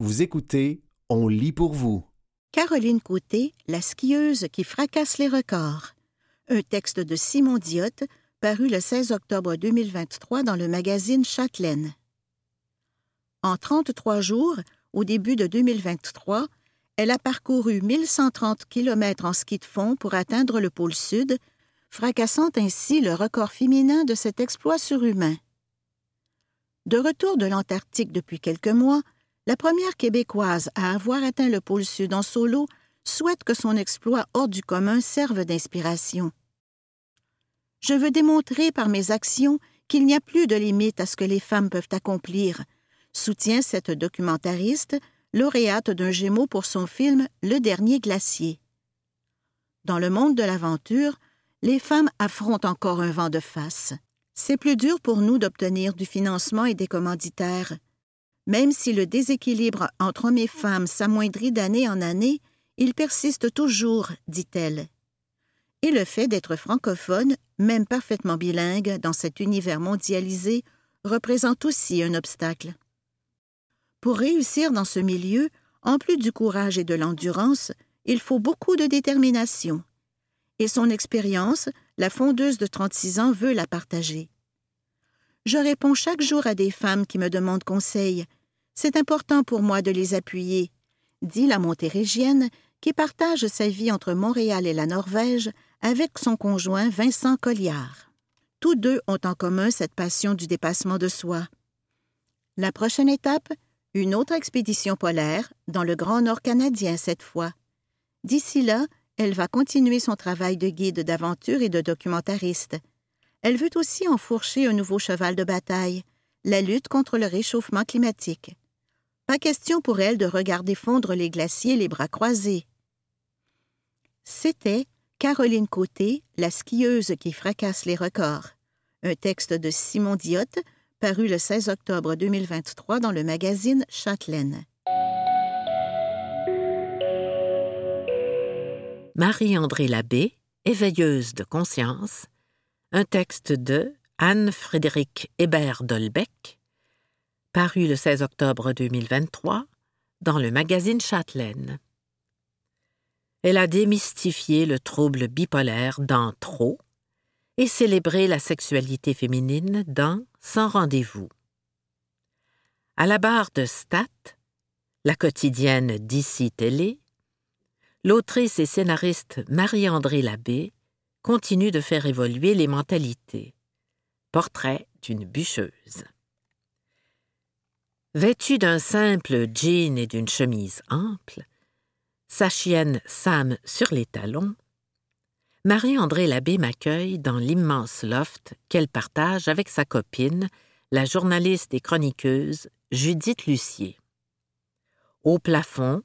Vous écoutez On lit pour vous. Caroline Côté, la skieuse qui fracasse les records. Un texte de Simon Diotte, paru le 16 octobre 2023 dans le magazine Châtelaine. En 33 jours, au début de 2023, elle a parcouru 1130 km en ski de fond pour atteindre le pôle sud, fracassant ainsi le record féminin de cet exploit surhumain. De retour de l'Antarctique depuis quelques mois, la première Québécoise à avoir atteint le pôle Sud en solo souhaite que son exploit hors du commun serve d'inspiration. Je veux démontrer par mes actions qu'il n'y a plus de limite à ce que les femmes peuvent accomplir, soutient cette documentariste, lauréate d'un Gémeaux pour son film Le dernier glacier. Dans le monde de l'aventure, les femmes affrontent encore un vent de face. C'est plus dur pour nous d'obtenir du financement et des commanditaires. Même si le déséquilibre entre hommes et femmes s'amoindrit d'année en année, il persiste toujours, dit-elle. Et le fait d'être francophone, même parfaitement bilingue, dans cet univers mondialisé, représente aussi un obstacle. Pour réussir dans ce milieu, en plus du courage et de l'endurance, il faut beaucoup de détermination. Et son expérience, la fondeuse de 36 ans veut la partager. Je réponds chaque jour à des femmes qui me demandent conseil, c'est important pour moi de les appuyer, dit la montérégienne qui partage sa vie entre Montréal et la Norvège avec son conjoint Vincent Colliard. Tous deux ont en commun cette passion du dépassement de soi. La prochaine étape, une autre expédition polaire, dans le Grand Nord canadien cette fois. D'ici là, elle va continuer son travail de guide d'aventure et de documentariste. Elle veut aussi enfourcher un nouveau cheval de bataille, la lutte contre le réchauffement climatique. Pas question pour elle de regarder fondre les glaciers les bras croisés. C'était Caroline Côté, la skieuse qui fracasse les records. Un texte de Simon Diotte, paru le 16 octobre 2023 dans le magazine Châtelaine. Marie-André Labbé, éveilleuse de conscience, un texte de Anne-Frédéric Hébert-Dolbeck, paru le 16 octobre 2023 dans le magazine Châtelaine. Elle a démystifié le trouble bipolaire dans Trop et célébré la sexualité féminine dans Sans rendez-vous. À la barre de Stat, la quotidienne d'ici Télé, l'autrice et scénariste Marie-André Labbé continue de faire évoluer les mentalités. Portrait d'une bûcheuse. Vêtue d'un simple jean et d'une chemise ample, sa chienne Sam sur les talons, Marie-André Labbé m'accueille dans l'immense loft qu'elle partage avec sa copine, la journaliste et chroniqueuse Judith Lucier. Au plafond,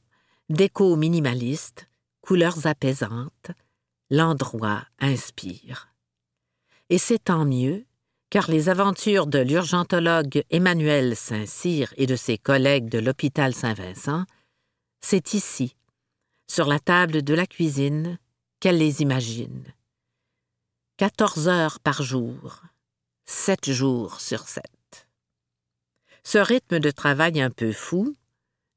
déco minimaliste, couleurs apaisantes, l'endroit inspire. Et c'est tant mieux car les aventures de l'urgentologue Emmanuel Saint-Cyr et de ses collègues de l'hôpital Saint-Vincent, c'est ici, sur la table de la cuisine, qu'elle les imagine. Quatorze heures par jour, sept jours sur sept. Ce rythme de travail un peu fou,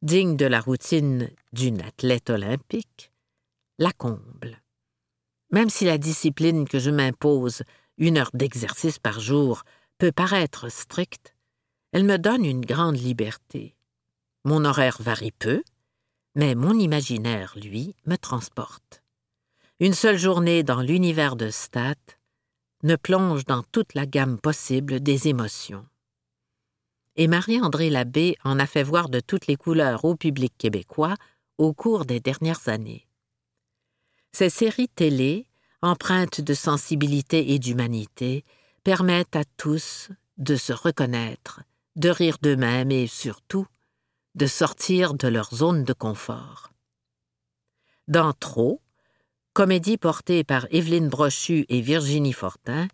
digne de la routine d'une athlète olympique, la comble. Même si la discipline que je m'impose une heure d'exercice par jour peut paraître stricte, elle me donne une grande liberté. Mon horaire varie peu, mais mon imaginaire, lui, me transporte. Une seule journée dans l'univers de Stat me plonge dans toute la gamme possible des émotions. Et Marie-André Labbé en a fait voir de toutes les couleurs au public québécois au cours des dernières années. Ces séries télé empreintes de sensibilité et d'humanité, permettent à tous de se reconnaître, de rire d'eux-mêmes et surtout de sortir de leur zone de confort. Dans Trop, comédie portée par Evelyne Brochu et Virginie Fortin,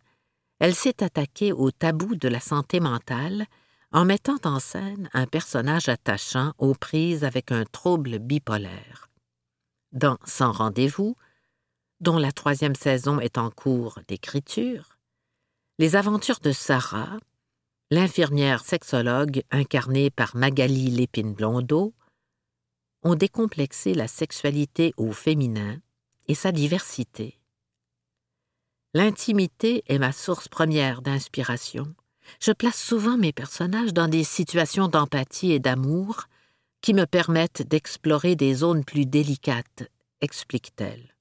elle s'est attaquée au tabou de la santé mentale en mettant en scène un personnage attachant aux prises avec un trouble bipolaire. Dans Sans rendez-vous, dont la troisième saison est en cours d'écriture, les aventures de Sarah, l'infirmière sexologue incarnée par Magali Lépine-Blondeau, ont décomplexé la sexualité au féminin et sa diversité. L'intimité est ma source première d'inspiration. Je place souvent mes personnages dans des situations d'empathie et d'amour qui me permettent d'explorer des zones plus délicates, explique-t-elle.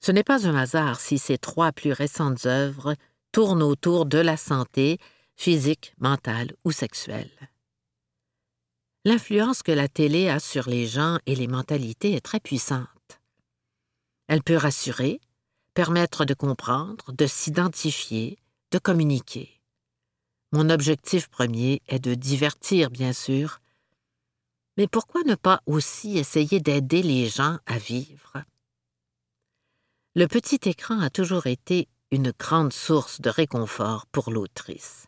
Ce n'est pas un hasard si ces trois plus récentes œuvres tournent autour de la santé, physique, mentale ou sexuelle. L'influence que la télé a sur les gens et les mentalités est très puissante. Elle peut rassurer, permettre de comprendre, de s'identifier, de communiquer. Mon objectif premier est de divertir, bien sûr, mais pourquoi ne pas aussi essayer d'aider les gens à vivre? Le petit écran a toujours été une grande source de réconfort pour l'autrice.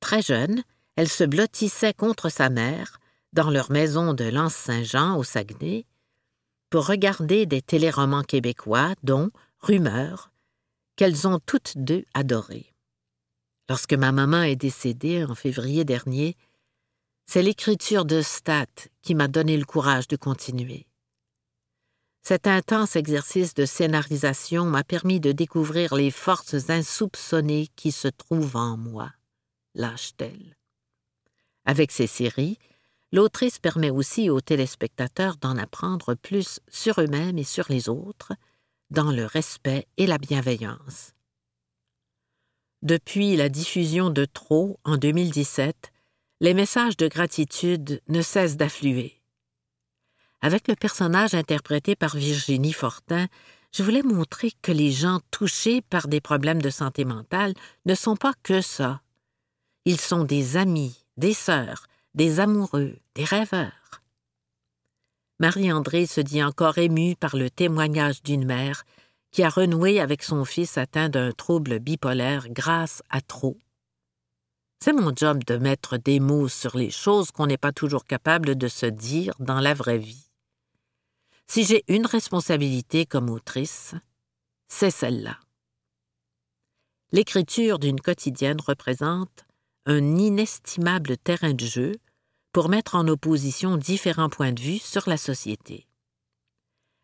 Très jeune, elle se blottissait contre sa mère dans leur maison de Lens-Saint-Jean au Saguenay pour regarder des téléromans québécois, dont Rumeurs, qu'elles ont toutes deux adorés. Lorsque ma maman est décédée en février dernier, c'est l'écriture de Stat qui m'a donné le courage de continuer. Cet intense exercice de scénarisation m'a permis de découvrir les forces insoupçonnées qui se trouvent en moi, lâche-t-elle. Avec ces séries, l'autrice permet aussi aux téléspectateurs d'en apprendre plus sur eux-mêmes et sur les autres, dans le respect et la bienveillance. Depuis la diffusion de Trop en 2017, les messages de gratitude ne cessent d'affluer. Avec le personnage interprété par Virginie Fortin, je voulais montrer que les gens touchés par des problèmes de santé mentale ne sont pas que ça. Ils sont des amis, des sœurs, des amoureux, des rêveurs. Marie-André se dit encore émue par le témoignage d'une mère qui a renoué avec son fils atteint d'un trouble bipolaire grâce à trop. C'est mon job de mettre des mots sur les choses qu'on n'est pas toujours capable de se dire dans la vraie vie. Si j'ai une responsabilité comme autrice, c'est celle-là. L'écriture d'une quotidienne représente un inestimable terrain de jeu pour mettre en opposition différents points de vue sur la société.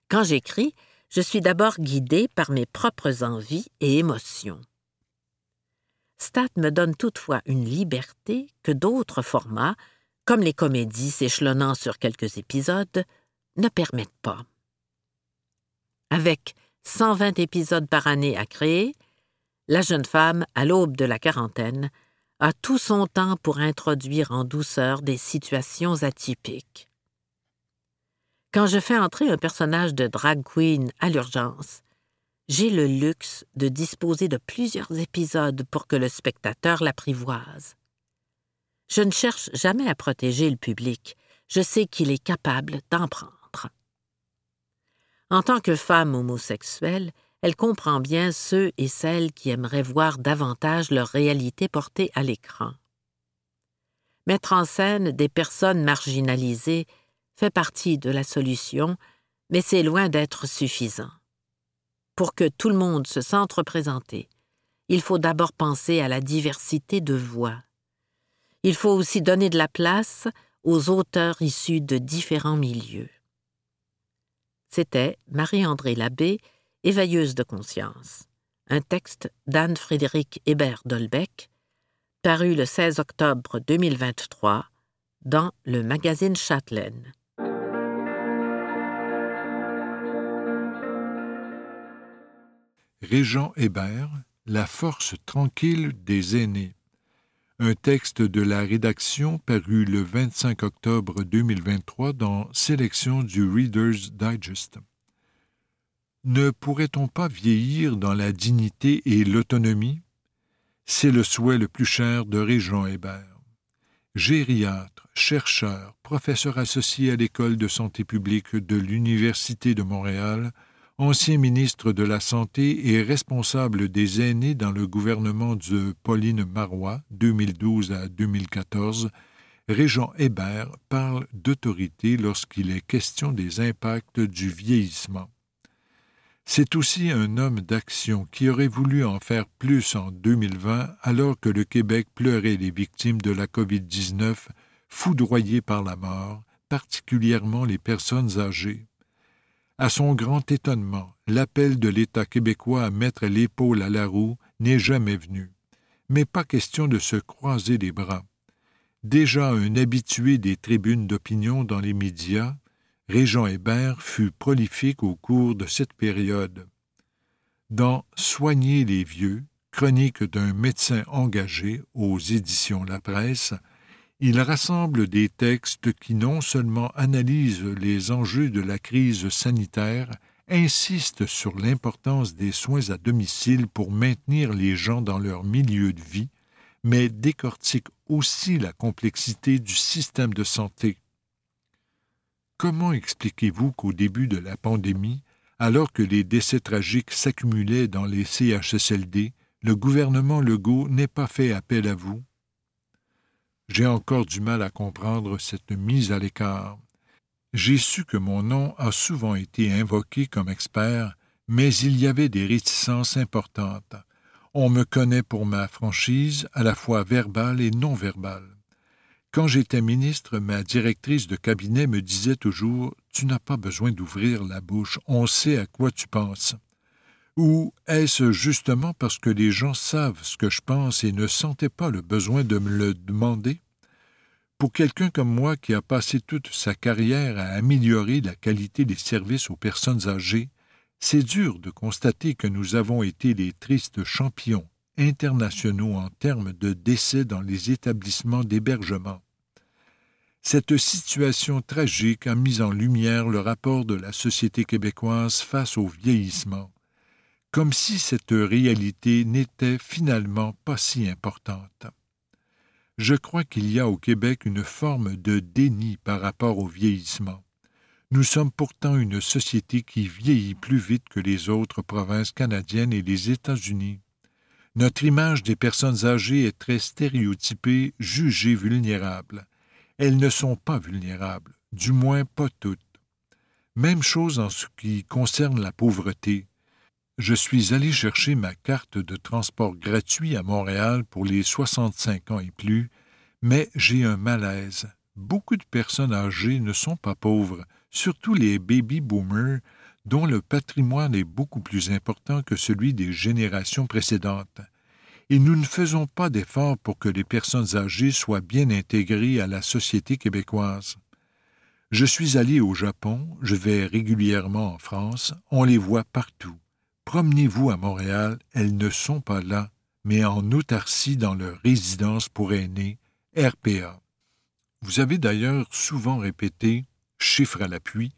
Quand j'écris, je suis d'abord guidée par mes propres envies et émotions. Stat me donne toutefois une liberté que d'autres formats, comme les comédies s'échelonnant sur quelques épisodes, ne permettent pas. Avec 120 épisodes par année à créer, la jeune femme, à l'aube de la quarantaine, a tout son temps pour introduire en douceur des situations atypiques. Quand je fais entrer un personnage de drag queen à l'urgence, j'ai le luxe de disposer de plusieurs épisodes pour que le spectateur l'apprivoise. Je ne cherche jamais à protéger le public, je sais qu'il est capable d'en prendre. En tant que femme homosexuelle, elle comprend bien ceux et celles qui aimeraient voir davantage leur réalité portée à l'écran. Mettre en scène des personnes marginalisées fait partie de la solution, mais c'est loin d'être suffisant. Pour que tout le monde se sente représenté, il faut d'abord penser à la diversité de voix. Il faut aussi donner de la place aux auteurs issus de différents milieux. C'était Marie-André Labbé Éveilleuse de conscience, un texte d'Anne-Frédéric Hébert Dolbeck, paru le 16 octobre 2023 dans le magazine Châtelaine. Régent Hébert, La force tranquille des aînés. Un texte de la rédaction paru le 25 octobre 2023 dans Sélection du Reader's Digest. Ne pourrait-on pas vieillir dans la dignité et l'autonomie? C'est le souhait le plus cher de Régent Hébert. Gériatre, chercheur, professeur associé à l'École de santé publique de l'Université de Montréal, ancien ministre de la Santé et responsable des aînés dans le gouvernement de Pauline Marois 2012 à 2014, Régent Hébert parle d'autorité lorsqu'il est question des impacts du vieillissement. C'est aussi un homme d'action qui aurait voulu en faire plus en 2020 alors que le Québec pleurait les victimes de la COVID-19 foudroyées par la mort, particulièrement les personnes âgées. À son grand étonnement, l'appel de l'État québécois à mettre l'épaule à la roue n'est jamais venu. Mais pas question de se croiser les bras. Déjà un habitué des tribunes d'opinion dans les médias, Régent Hébert fut prolifique au cours de cette période. Dans Soigner les vieux, chronique d'un médecin engagé aux éditions La Presse, il rassemble des textes qui non seulement analysent les enjeux de la crise sanitaire, insistent sur l'importance des soins à domicile pour maintenir les gens dans leur milieu de vie, mais décortiquent aussi la complexité du système de santé. Comment expliquez-vous qu'au début de la pandémie, alors que les décès tragiques s'accumulaient dans les CHSLD, le gouvernement Legault n'ait pas fait appel à vous? J'ai encore du mal à comprendre cette mise à l'écart. J'ai su que mon nom a souvent été invoqué comme expert, mais il y avait des réticences importantes. On me connaît pour ma franchise, à la fois verbale et non verbale. Quand j'étais ministre, ma directrice de cabinet me disait toujours Tu n'as pas besoin d'ouvrir la bouche, on sait à quoi tu penses. Ou est-ce justement parce que les gens savent ce que je pense et ne sentaient pas le besoin de me le demander? Pour quelqu'un comme moi qui a passé toute sa carrière à améliorer la qualité des services aux personnes âgées, c'est dur de constater que nous avons été les tristes champions internationaux en termes de décès dans les établissements d'hébergement. Cette situation tragique a mis en lumière le rapport de la société québécoise face au vieillissement comme si cette réalité n'était finalement pas si importante. Je crois qu'il y a au Québec une forme de déni par rapport au vieillissement. Nous sommes pourtant une société qui vieillit plus vite que les autres provinces canadiennes et les États-Unis. Notre image des personnes âgées est très stéréotypée, jugée vulnérable. Elles ne sont pas vulnérables, du moins pas toutes. Même chose en ce qui concerne la pauvreté je suis allé chercher ma carte de transport gratuit à Montréal pour les 65 ans et plus, mais j'ai un malaise. Beaucoup de personnes âgées ne sont pas pauvres, surtout les baby boomers, dont le patrimoine est beaucoup plus important que celui des générations précédentes. Et nous ne faisons pas d'efforts pour que les personnes âgées soient bien intégrées à la société québécoise. Je suis allé au Japon, je vais régulièrement en France, on les voit partout. Promenez-vous à Montréal, elles ne sont pas là, mais en autarcie dans leur résidence pour aînés, RPA. Vous avez d'ailleurs souvent répété, chiffre à l'appui,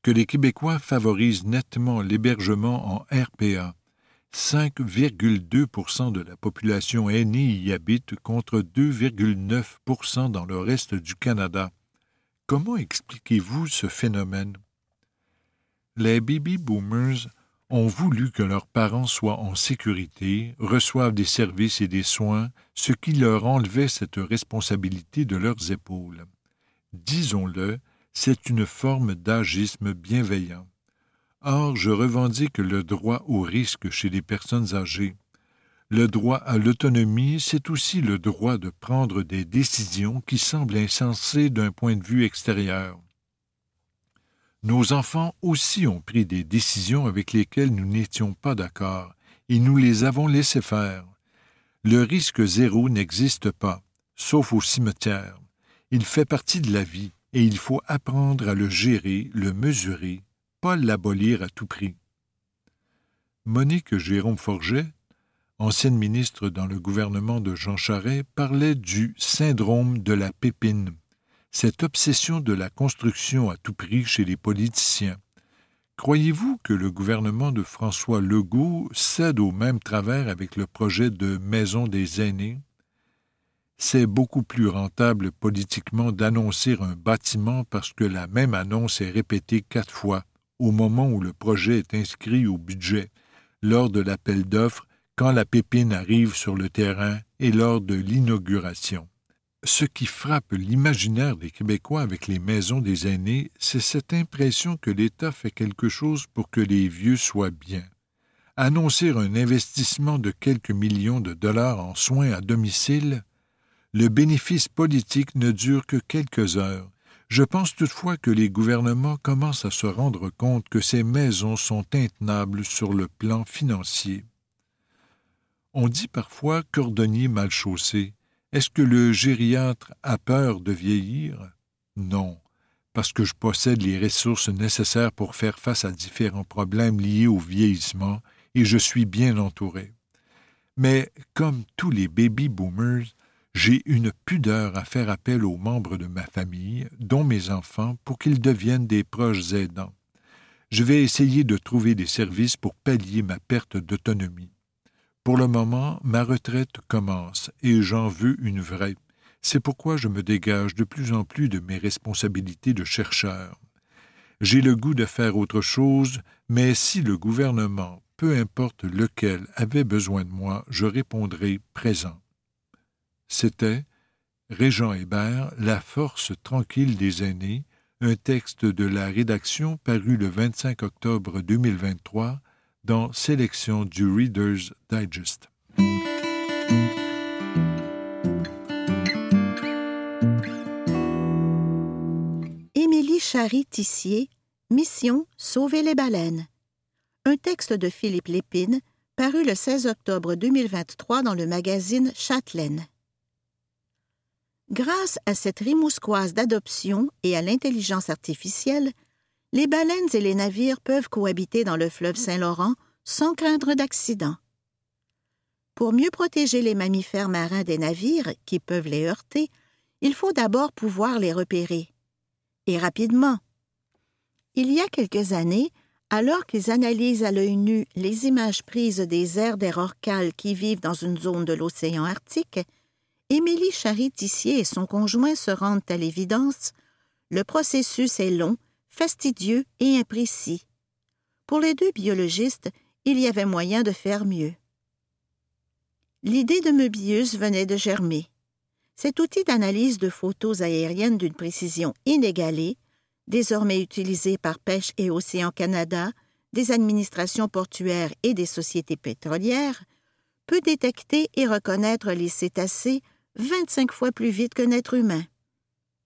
que les Québécois favorisent nettement l'hébergement en RPA. 5,2% de la population aînée y habite contre 2,9% dans le reste du Canada. Comment expliquez-vous ce phénomène? Les baby boomers ont voulu que leurs parents soient en sécurité, reçoivent des services et des soins, ce qui leur enlevait cette responsabilité de leurs épaules. Disons-le, c'est une forme d'agisme bienveillant. Or, je revendique le droit au risque chez les personnes âgées. Le droit à l'autonomie, c'est aussi le droit de prendre des décisions qui semblent insensées d'un point de vue extérieur. Nos enfants aussi ont pris des décisions avec lesquelles nous n'étions pas d'accord, et nous les avons laissés faire. Le risque zéro n'existe pas, sauf au cimetière. Il fait partie de la vie, et il faut apprendre à le gérer, le mesurer, pas l'abolir à tout prix. Monique Jérôme Forget, ancienne ministre dans le gouvernement de Jean Charest, parlait du syndrome de la pépine cette obsession de la construction à tout prix chez les politiciens. Croyez-vous que le gouvernement de François Legault cède au même travers avec le projet de Maison des aînés? C'est beaucoup plus rentable politiquement d'annoncer un bâtiment parce que la même annonce est répétée quatre fois au moment où le projet est inscrit au budget, lors de l'appel d'offres, quand la pépine arrive sur le terrain et lors de l'inauguration. Ce qui frappe l'imaginaire des Québécois avec les maisons des aînés, c'est cette impression que l'État fait quelque chose pour que les vieux soient bien. Annoncer un investissement de quelques millions de dollars en soins à domicile, le bénéfice politique ne dure que quelques heures. Je pense toutefois que les gouvernements commencent à se rendre compte que ces maisons sont intenables sur le plan financier. On dit parfois cordonnier mal chaussé. Est-ce que le gériatre a peur de vieillir? Non, parce que je possède les ressources nécessaires pour faire face à différents problèmes liés au vieillissement et je suis bien entouré. Mais comme tous les baby boomers, j'ai une pudeur à faire appel aux membres de ma famille, dont mes enfants, pour qu'ils deviennent des proches aidants. Je vais essayer de trouver des services pour pallier ma perte d'autonomie. Pour le moment, ma retraite commence et j'en veux une vraie. C'est pourquoi je me dégage de plus en plus de mes responsabilités de chercheur. J'ai le goût de faire autre chose, mais si le gouvernement, peu importe lequel, avait besoin de moi, je répondrai présent. C'était Régent Hébert, La force tranquille des aînés, un texte de la rédaction paru le 25 octobre 2023 dans Sélection du Reader's Digest. Émilie Chary-Tissier, Mission Sauver les baleines. Un texte de Philippe Lépine, paru le 16 octobre 2023 dans le magazine Châtelaine. Grâce à cette rimousquoise d'adoption et à l'intelligence artificielle, les baleines et les navires peuvent cohabiter dans le fleuve Saint-Laurent sans craindre d'accident. Pour mieux protéger les mammifères marins des navires qui peuvent les heurter, il faut d'abord pouvoir les repérer. Et rapidement. Il y a quelques années, alors qu'ils analysent à l'œil nu les images prises des aires des rorquals qui vivent dans une zone de l'océan Arctique, Émilie Charry-Tissier et son conjoint se rendent à l'évidence, le processus est long, fastidieux et imprécis. Pour les deux biologistes, il y avait moyen de faire mieux. L'idée de Möbius venait de germer. Cet outil d'analyse de photos aériennes d'une précision inégalée, désormais utilisé par Pêche et Océan Canada, des administrations portuaires et des sociétés pétrolières, peut détecter et reconnaître les cétacés 25 fois plus vite qu'un être humain.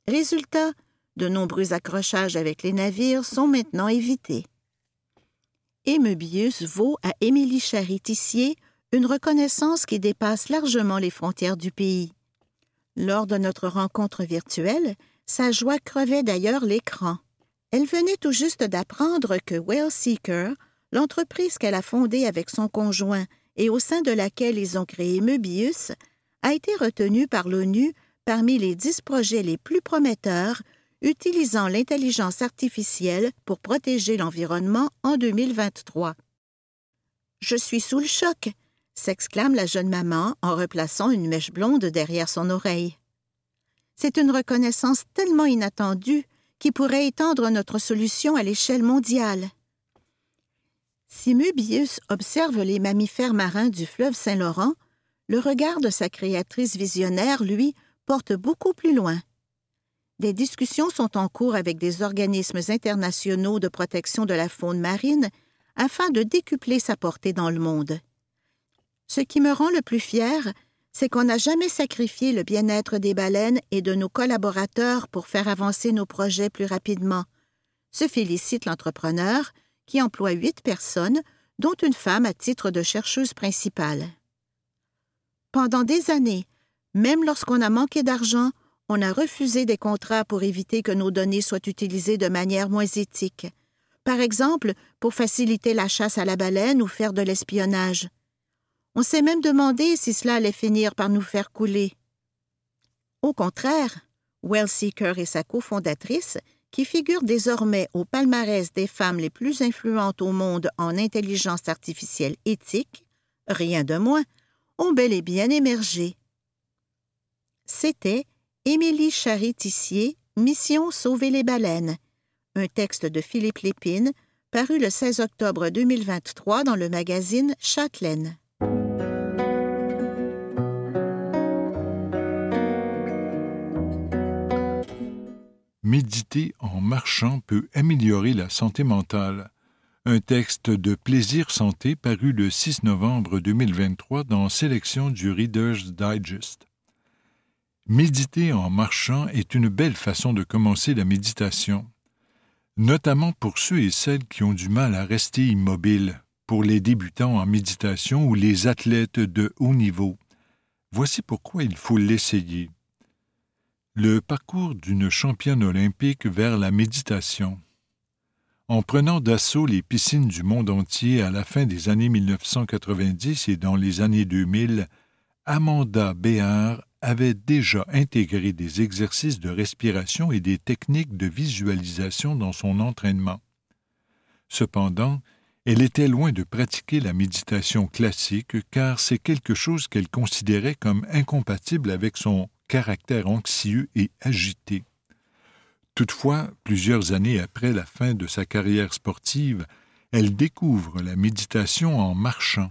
Résultat, de nombreux accrochages avec les navires sont maintenant évités. Et vaut à Émilie Charitissier une reconnaissance qui dépasse largement les frontières du pays. Lors de notre rencontre virtuelle, sa joie crevait d'ailleurs l'écran. Elle venait tout juste d'apprendre que Whale Seeker, l'entreprise qu'elle a fondée avec son conjoint et au sein de laquelle ils ont créé Möbius, a été retenu par l'ONU parmi les dix projets les plus prometteurs utilisant l'intelligence artificielle pour protéger l'environnement en 2023. Je suis sous le choc, s'exclame la jeune maman en replaçant une mèche blonde derrière son oreille. C'est une reconnaissance tellement inattendue qui pourrait étendre notre solution à l'échelle mondiale. Si Möbius observe les mammifères marins du fleuve Saint-Laurent, le regard de sa créatrice visionnaire, lui, porte beaucoup plus loin. Des discussions sont en cours avec des organismes internationaux de protection de la faune marine afin de décupler sa portée dans le monde. Ce qui me rend le plus fier, c'est qu'on n'a jamais sacrifié le bien-être des baleines et de nos collaborateurs pour faire avancer nos projets plus rapidement. Se félicite l'entrepreneur, qui emploie huit personnes, dont une femme à titre de chercheuse principale. Pendant des années, même lorsqu'on a manqué d'argent, on a refusé des contrats pour éviter que nos données soient utilisées de manière moins éthique. Par exemple, pour faciliter la chasse à la baleine ou faire de l'espionnage. On s'est même demandé si cela allait finir par nous faire couler. Au contraire, Wellseeker et sa cofondatrice, qui figurent désormais au palmarès des femmes les plus influentes au monde en intelligence artificielle éthique, rien de moins, ont bel et bien émergé. C'était Émilie Charry-Tissier, Mission Sauver les baleines, un texte de Philippe Lépine, paru le 16 octobre 2023 dans le magazine Châtelaine. Méditer en marchant peut améliorer la santé mentale un texte de Plaisir Santé paru le 6 novembre 2023 dans Sélection du Reader's Digest. Méditer en marchant est une belle façon de commencer la méditation, notamment pour ceux et celles qui ont du mal à rester immobiles, pour les débutants en méditation ou les athlètes de haut niveau. Voici pourquoi il faut l'essayer. Le parcours d'une championne olympique vers la méditation. En prenant d'assaut les piscines du monde entier à la fin des années 1990 et dans les années 2000, Amanda Béard avait déjà intégré des exercices de respiration et des techniques de visualisation dans son entraînement. Cependant, elle était loin de pratiquer la méditation classique car c'est quelque chose qu'elle considérait comme incompatible avec son caractère anxieux et agité. Toutefois, plusieurs années après la fin de sa carrière sportive, elle découvre la méditation en marchant.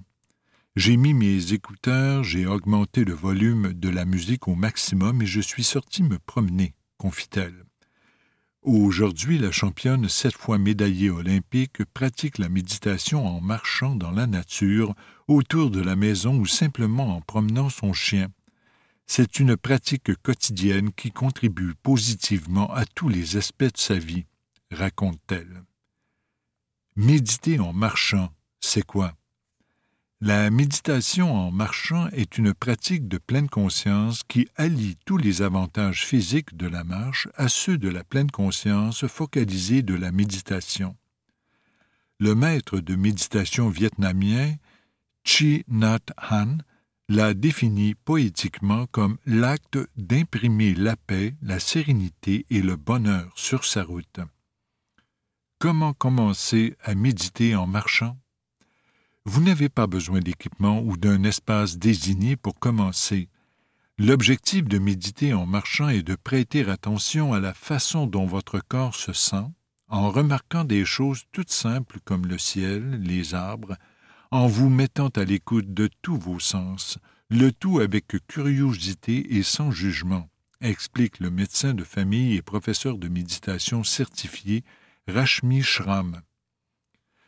J'ai mis mes écouteurs, j'ai augmenté le volume de la musique au maximum et je suis sorti me promener, confie-t-elle. Aujourd'hui, la championne, sept fois médaillée olympique, pratique la méditation en marchant dans la nature, autour de la maison ou simplement en promenant son chien. C'est une pratique quotidienne qui contribue positivement à tous les aspects de sa vie, raconte-t-elle. Méditer en marchant, c'est quoi? La méditation en marchant est une pratique de pleine conscience qui allie tous les avantages physiques de la marche à ceux de la pleine conscience focalisée de la méditation. Le maître de méditation vietnamien Chi Nhat Han l'a défini poétiquement comme l'acte d'imprimer la paix, la sérénité et le bonheur sur sa route. Comment commencer à méditer en marchant? Vous n'avez pas besoin d'équipement ou d'un espace désigné pour commencer. L'objectif de méditer en marchant est de prêter attention à la façon dont votre corps se sent, en remarquant des choses toutes simples comme le ciel, les arbres, en vous mettant à l'écoute de tous vos sens, le tout avec curiosité et sans jugement, explique le médecin de famille et professeur de méditation certifié Rashmi Shram.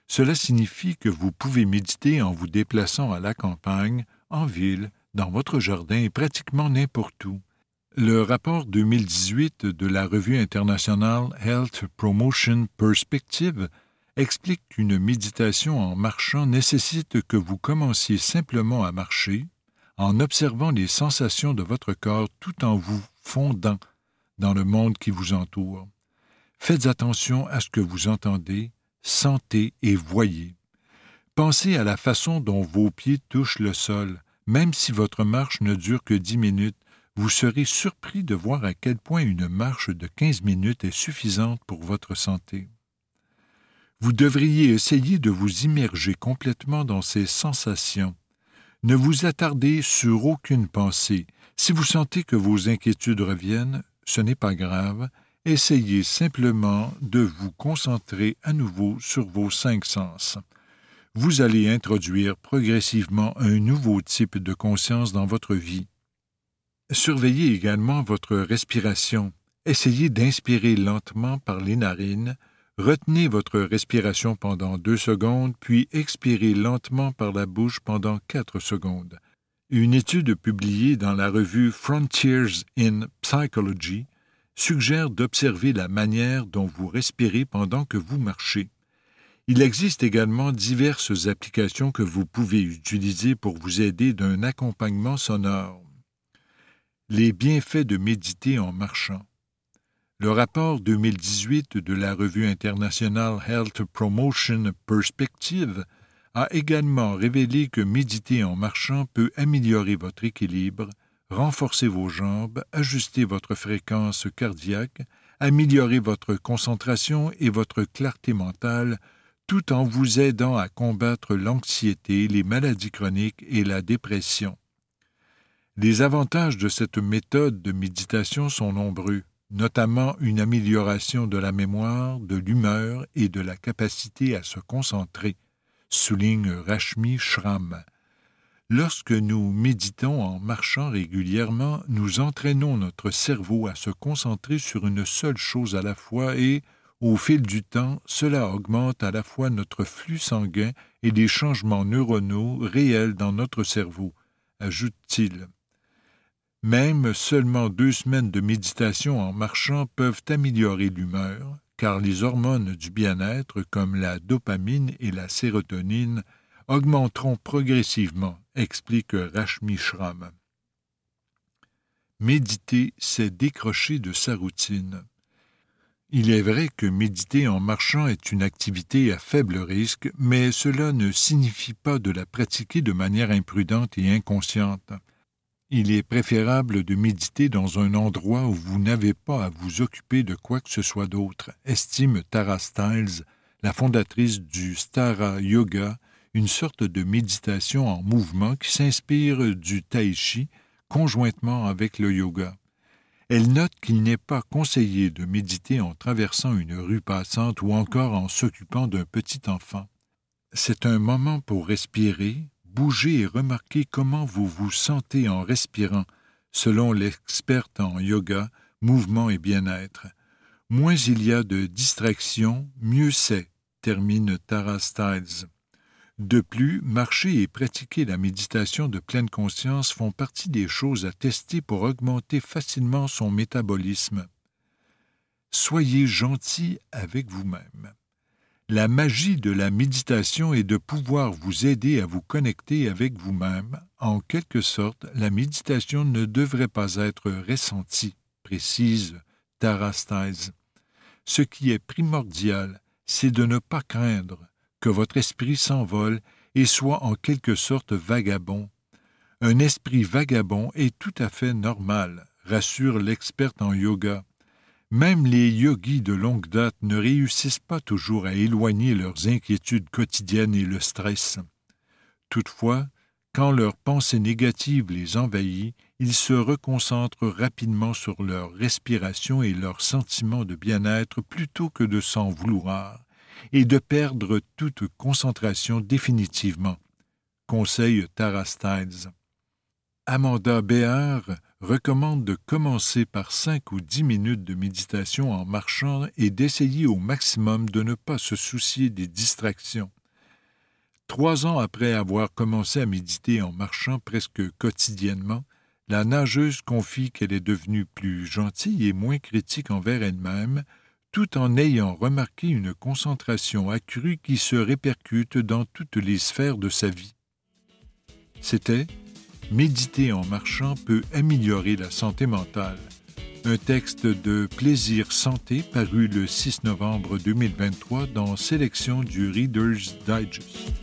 Cela signifie que vous pouvez méditer en vous déplaçant à la campagne, en ville, dans votre jardin et pratiquement n'importe où. Le rapport 2018 de la revue internationale Health Promotion Perspective explique qu'une méditation en marchant nécessite que vous commenciez simplement à marcher, en observant les sensations de votre corps tout en vous fondant dans le monde qui vous entoure. Faites attention à ce que vous entendez, sentez et voyez. Pensez à la façon dont vos pieds touchent le sol. Même si votre marche ne dure que dix minutes, vous serez surpris de voir à quel point une marche de quinze minutes est suffisante pour votre santé. Vous devriez essayer de vous immerger complètement dans ces sensations. Ne vous attardez sur aucune pensée. Si vous sentez que vos inquiétudes reviennent, ce n'est pas grave, essayez simplement de vous concentrer à nouveau sur vos cinq sens. Vous allez introduire progressivement un nouveau type de conscience dans votre vie. Surveillez également votre respiration. Essayez d'inspirer lentement par les narines, retenez votre respiration pendant deux secondes, puis expirez lentement par la bouche pendant quatre secondes. Une étude publiée dans la revue Frontiers in Psychology suggère d'observer la manière dont vous respirez pendant que vous marchez. Il existe également diverses applications que vous pouvez utiliser pour vous aider d'un accompagnement sonore. Les bienfaits de méditer en marchant. Le rapport 2018 de la revue internationale Health Promotion Perspective a également révélé que méditer en marchant peut améliorer votre équilibre, renforcer vos jambes, ajuster votre fréquence cardiaque, améliorer votre concentration et votre clarté mentale, tout en vous aidant à combattre l'anxiété, les maladies chroniques et la dépression. Les avantages de cette méthode de méditation sont nombreux, notamment une amélioration de la mémoire, de l'humeur et de la capacité à se concentrer, souligne Rashmi Shram. Lorsque nous méditons en marchant régulièrement, nous entraînons notre cerveau à se concentrer sur une seule chose à la fois et, au fil du temps, cela augmente à la fois notre flux sanguin et les changements neuronaux réels dans notre cerveau, ajoute-t-il. Même seulement deux semaines de méditation en marchant peuvent améliorer l'humeur, car les hormones du bien-être, comme la dopamine et la sérotonine, augmenteront progressivement, explique Rashmi Shram. Méditer, c'est décrocher de sa routine. Il est vrai que méditer en marchant est une activité à faible risque, mais cela ne signifie pas de la pratiquer de manière imprudente et inconsciente. Il est préférable de méditer dans un endroit où vous n'avez pas à vous occuper de quoi que ce soit d'autre, estime Tara Stiles, la fondatrice du Stara Yoga, une sorte de méditation en mouvement qui s'inspire du tai chi conjointement avec le yoga. Elle note qu'il n'est pas conseillé de méditer en traversant une rue passante ou encore en s'occupant d'un petit enfant. C'est un moment pour respirer, bouger et remarquer comment vous vous sentez en respirant, selon l'experte en yoga, mouvement et bien-être. Moins il y a de distractions, mieux c'est, termine Tara Stiles. De plus, marcher et pratiquer la méditation de pleine conscience font partie des choses à tester pour augmenter facilement son métabolisme. Soyez gentil avec vous-même. La magie de la méditation est de pouvoir vous aider à vous connecter avec vous-même. En quelque sorte, la méditation ne devrait pas être ressentie, précise Tara Ce qui est primordial, c'est de ne pas craindre, que votre esprit s'envole et soit en quelque sorte vagabond. Un esprit vagabond est tout à fait normal, rassure l'experte en yoga. Même les yogis de longue date ne réussissent pas toujours à éloigner leurs inquiétudes quotidiennes et le stress. Toutefois, quand leur pensée négative les envahit, ils se reconcentrent rapidement sur leur respiration et leur sentiment de bien-être plutôt que de s'en vouloir et de perdre toute concentration définitivement. Conseil Tara Amanda Béard recommande de commencer par cinq ou dix minutes de méditation en marchant et d'essayer au maximum de ne pas se soucier des distractions. Trois ans après avoir commencé à méditer en marchant presque quotidiennement, la nageuse confie qu'elle est devenue plus gentille et moins critique envers elle-même, tout en ayant remarqué une concentration accrue qui se répercute dans toutes les sphères de sa vie. C'était Méditer en marchant peut améliorer la santé mentale. Un texte de Plaisir Santé paru le 6 novembre 2023 dans Sélection du Reader's Digest.